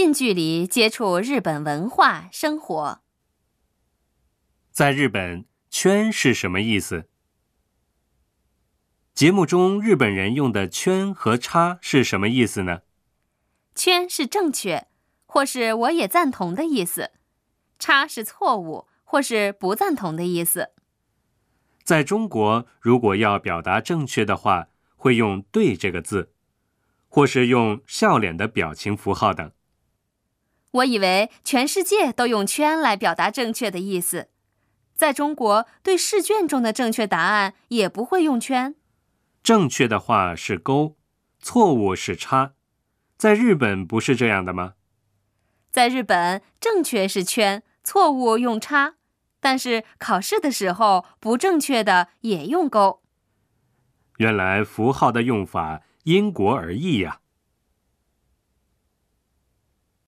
近距离接触日本文化生活。在日本，“圈”是什么意思？节目中日本人用的“圈”和“叉”是什么意思呢？“圈”是正确，或是我也赞同的意思；“叉”是错误，或是不赞同的意思。在中国，如果要表达正确的话，会用“对”这个字，或是用笑脸的表情符号等。我以为全世界都用“圈”来表达正确的意思，在中国对试卷中的正确答案也不会用“圈”。正确的话是勾，错误是叉。在日本不是这样的吗？在日本，正确是圈，错误用叉，但是考试的时候不正确的也用勾。原来符号的用法因国而异呀。